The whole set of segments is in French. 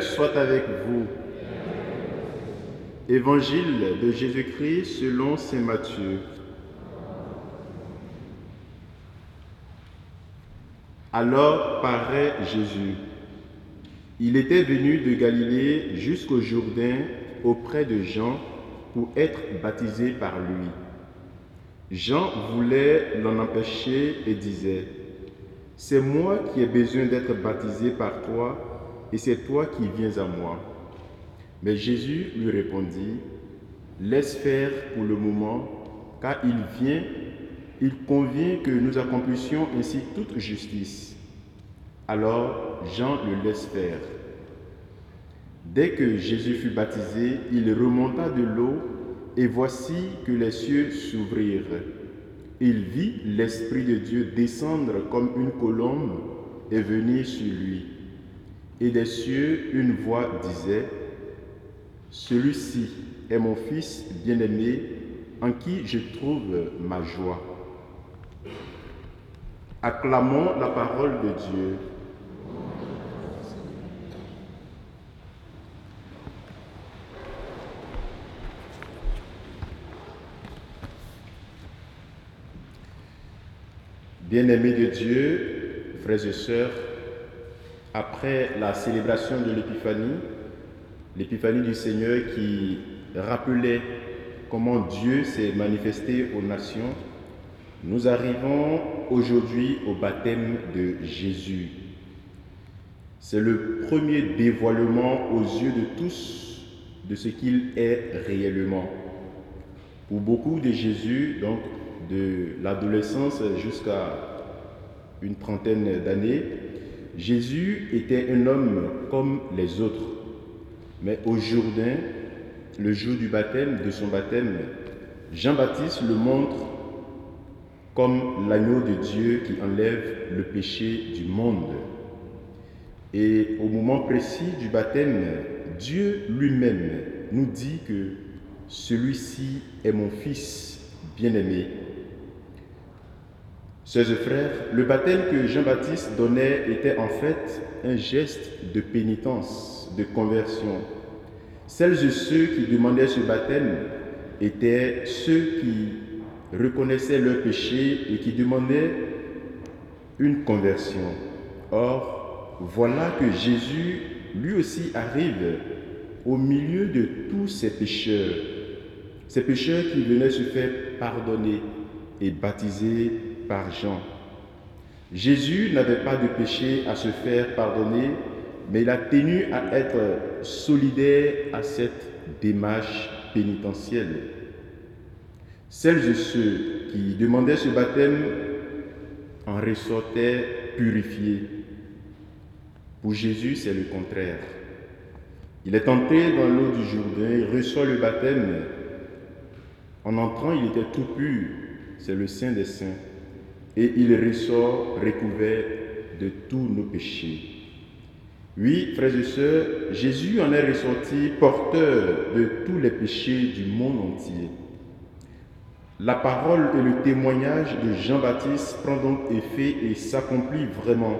Soit avec vous. Évangile de Jésus-Christ selon Saint Matthieu. Alors paraît Jésus. Il était venu de Galilée jusqu'au Jourdain auprès de Jean pour être baptisé par lui. Jean voulait l'en empêcher et disait, C'est moi qui ai besoin d'être baptisé par toi et c'est toi qui viens à moi. Mais Jésus lui répondit, Laisse faire pour le moment, car il vient, il convient que nous accomplissions ainsi toute justice. Alors Jean le laisse faire. Dès que Jésus fut baptisé, il remonta de l'eau et voici que les cieux s'ouvrirent. Il vit l'Esprit de Dieu descendre comme une colombe et venir sur lui. Et des cieux, une voix disait, Celui-ci est mon Fils bien-aimé, en qui je trouve ma joie. Acclamons la parole de Dieu. Bien-aimés de Dieu, frères et sœurs, après la célébration de l'Épiphanie, l'Épiphanie du Seigneur qui rappelait comment Dieu s'est manifesté aux nations, nous arrivons aujourd'hui au baptême de Jésus. C'est le premier dévoilement aux yeux de tous de ce qu'il est réellement. Pour beaucoup de Jésus, donc de l'adolescence jusqu'à une trentaine d'années, Jésus était un homme comme les autres. Mais au Jourdain, le jour du baptême, de son baptême, Jean-Baptiste le montre comme l'agneau de Dieu qui enlève le péché du monde. Et au moment précis du baptême, Dieu lui-même nous dit que celui-ci est mon Fils bien-aimé Et frères, le baptême que Jean-Baptiste donnait était en fait un geste de pénitence, de conversion. Celles et ceux qui demandaient ce baptême étaient ceux qui reconnaissaient leur péché et qui demandaient une conversion. Or, voilà que Jésus, lui aussi, arrive au milieu de tous ces pécheurs, ces pécheurs qui venaient se faire pardonner et baptiser par. Jésus n'avait pas de péché à se faire pardonner, mais il a tenu à être solidaire à cette démarche pénitentielle. Celles et ceux qui demandaient ce baptême en ressortaient purifiés. Pour Jésus, c'est le contraire. Il est entré dans l'eau du Jourdain, il reçoit le baptême. En entrant, il était tout pur. C'est le Saint des Saints et il ressort recouvert de tous nos péchés. Oui, frères et sœurs, Jésus en est ressorti porteur de tous les péchés du monde entier. La parole et le témoignage de Jean-Baptiste prend donc effet et s'accomplit vraiment.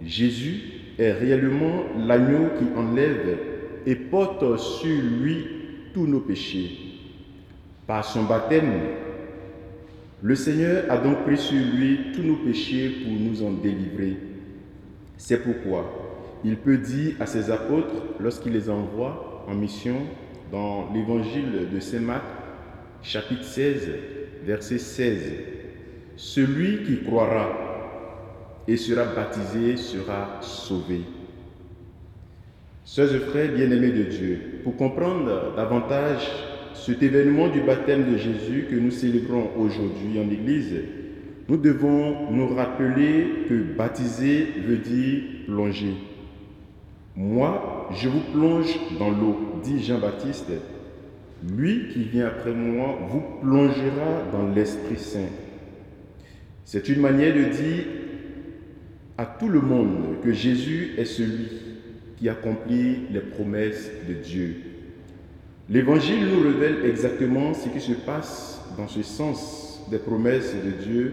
Jésus est réellement l'agneau qui enlève et porte sur lui tous nos péchés. Par son baptême, le Seigneur a donc pris sur lui tous nos péchés pour nous en délivrer. C'est pourquoi il peut dire à ses apôtres, lorsqu'il les envoie en mission, dans l'évangile de Saint Marc, chapitre 16, verset 16, Celui qui croira et sera baptisé sera sauvé. Sœurs et frères bien-aimés de Dieu, pour comprendre davantage cet événement du baptême de Jésus que nous célébrons aujourd'hui en Église, nous devons nous rappeler que baptiser veut dire plonger. Moi, je vous plonge dans l'eau, dit Jean-Baptiste. Lui qui vient après moi vous plongera dans l'Esprit Saint. C'est une manière de dire à tout le monde que Jésus est celui qui accomplit les promesses de Dieu. L'évangile nous révèle exactement ce qui se passe dans ce sens des promesses de Dieu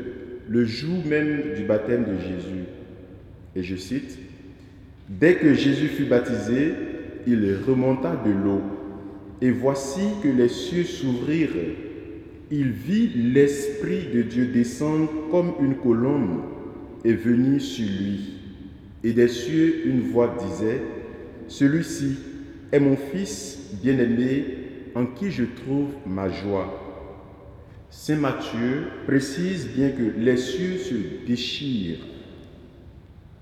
le jour même du baptême de Jésus. Et je cite, Dès que Jésus fut baptisé, il remonta de l'eau. Et voici que les cieux s'ouvrirent. Il vit l'Esprit de Dieu descendre comme une colombe et venir sur lui. Et des cieux, une voix disait, Celui-ci est mon Fils bien-aimé en qui je trouve ma joie. Saint Matthieu précise bien que les cieux se déchirent.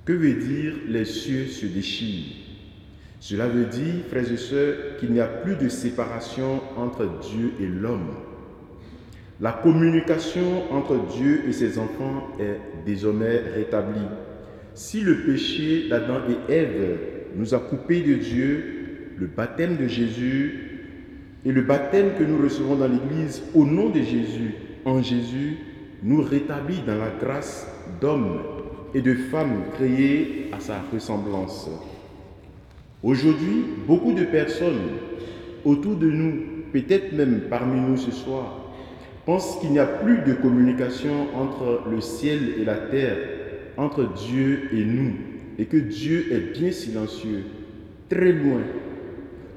Que veut dire les cieux se déchirent? Cela veut dire, frères et sœurs, qu'il n'y a plus de séparation entre Dieu et l'homme. La communication entre Dieu et ses enfants est désormais rétablie. Si le péché d'Adam et Ève nous a coupés de Dieu, le baptême de Jésus et le baptême que nous recevons dans l'Église au nom de Jésus, en Jésus, nous rétablit dans la grâce d'hommes et de femmes créés à sa ressemblance. Aujourd'hui, beaucoup de personnes autour de nous, peut-être même parmi nous ce soir, pensent qu'il n'y a plus de communication entre le ciel et la terre, entre Dieu et nous, et que Dieu est bien silencieux, très loin,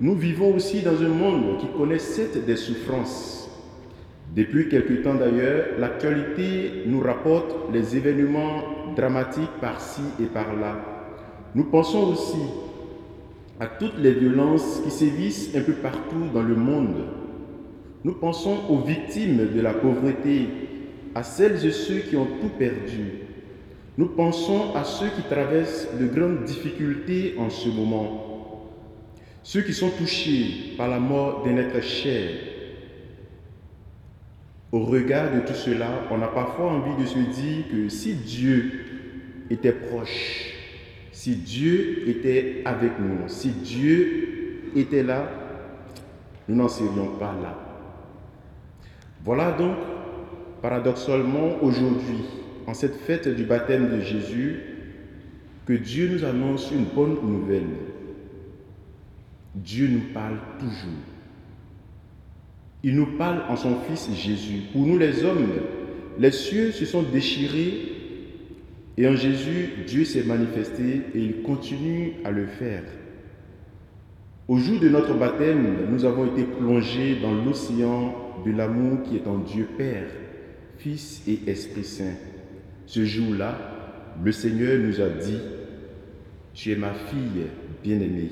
nous vivons aussi dans un monde qui connaît cette des souffrances. Depuis quelque temps d'ailleurs, l'actualité nous rapporte les événements dramatiques par-ci et par-là. Nous pensons aussi à toutes les violences qui sévissent un peu partout dans le monde. Nous pensons aux victimes de la pauvreté, à celles et ceux qui ont tout perdu. Nous pensons à ceux qui traversent de grandes difficultés en ce moment ceux qui sont touchés par la mort d'un être cher, au regard de tout cela, on a parfois envie de se dire que si Dieu était proche, si Dieu était avec nous, si Dieu était là, nous n'en serions pas là. Voilà donc, paradoxalement, aujourd'hui, en cette fête du baptême de Jésus, que Dieu nous annonce une bonne nouvelle. Dieu nous parle toujours. Il nous parle en son Fils Jésus. Pour nous les hommes, les cieux se sont déchirés et en Jésus, Dieu s'est manifesté et il continue à le faire. Au jour de notre baptême, nous avons été plongés dans l'océan de l'amour qui est en Dieu Père, Fils et Esprit Saint. Ce jour-là, le Seigneur nous a dit, tu es ma fille bien-aimée.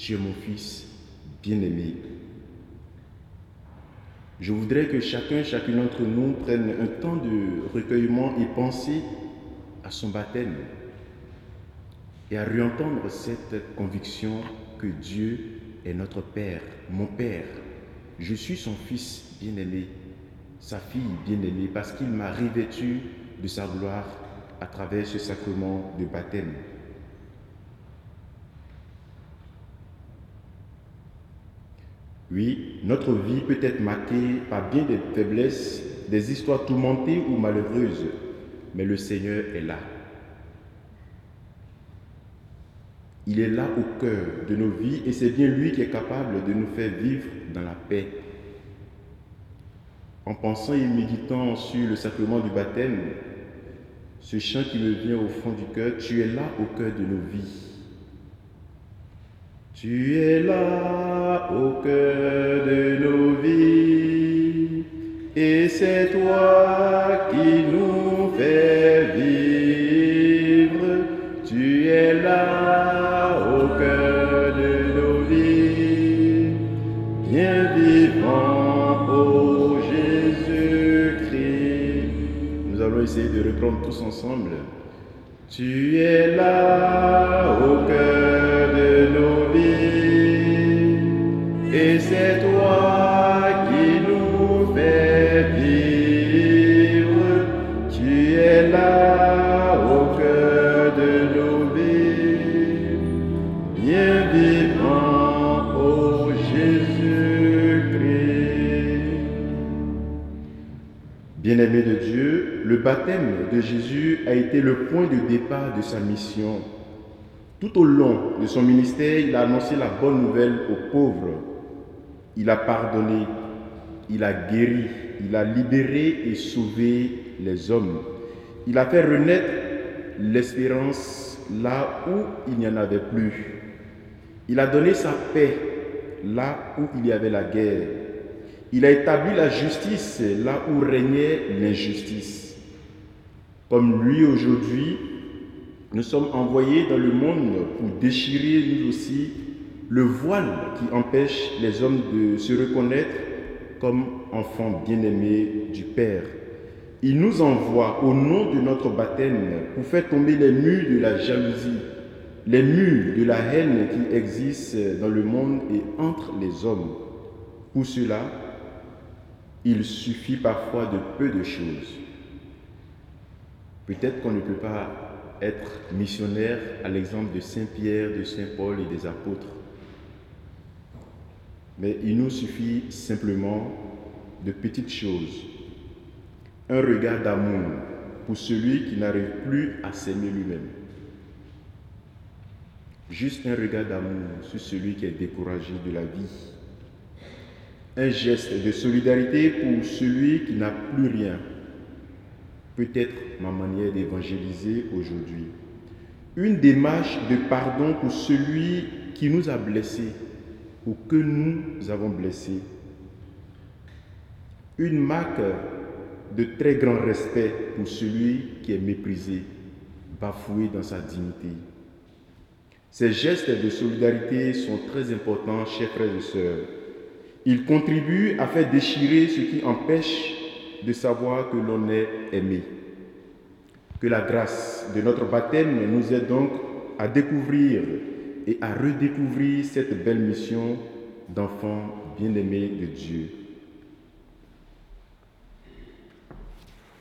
Tu es mon fils bien-aimé. Je voudrais que chacun, chacune d'entre nous prenne un temps de recueillement et penser à son baptême et à réentendre cette conviction que Dieu est notre Père, mon Père. Je suis son fils bien-aimé, sa fille bien-aimée, parce qu'il m'a revêtu de sa gloire à travers ce sacrement de baptême. Oui, notre vie peut être marquée par bien des faiblesses, des histoires tourmentées ou malheureuses, mais le Seigneur est là. Il est là au cœur de nos vies et c'est bien lui qui est capable de nous faire vivre dans la paix. En pensant et méditant sur le sacrement du baptême, ce chant qui me vient au fond du cœur, tu es là au cœur de nos vies. Tu es là au cœur de nos vies, et c'est toi qui nous fais vivre. Tu es là au cœur de nos vies, bien vivant, ô Jésus-Christ. Nous allons essayer de reprendre tous ensemble. Tu es là Bien-aimé de Dieu, le baptême de Jésus a été le point de départ de sa mission. Tout au long de son ministère, il a annoncé la bonne nouvelle aux pauvres. Il a pardonné, il a guéri, il a libéré et sauvé les hommes. Il a fait renaître l'espérance là où il n'y en avait plus. Il a donné sa paix là où il y avait la guerre. Il a établi la justice là où régnait l'injustice. Comme lui aujourd'hui, nous sommes envoyés dans le monde pour déchirer nous aussi le voile qui empêche les hommes de se reconnaître comme enfants bien-aimés du Père. Il nous envoie au nom de notre baptême pour faire tomber les murs de la jalousie, les murs de la haine qui existent dans le monde et entre les hommes. Pour cela, il suffit parfois de peu de choses. Peut-être qu'on ne peut pas être missionnaire à l'exemple de Saint Pierre, de Saint Paul et des apôtres. Mais il nous suffit simplement de petites choses. Un regard d'amour pour celui qui n'arrive plus à s'aimer lui-même. Juste un regard d'amour sur celui qui est découragé de la vie. Un geste de solidarité pour celui qui n'a plus rien. Peut-être ma manière d'évangéliser aujourd'hui. Une démarche de pardon pour celui qui nous a blessés ou que nous avons blessé. Une marque de très grand respect pour celui qui est méprisé, bafoué dans sa dignité. Ces gestes de solidarité sont très importants, chers frères et sœurs. Ils contribuent à faire déchirer ce qui empêche de savoir que l'on est aimé. Que la grâce de notre baptême nous aide donc à découvrir et à redécouvrir cette belle mission d'enfant bien-aimé de Dieu.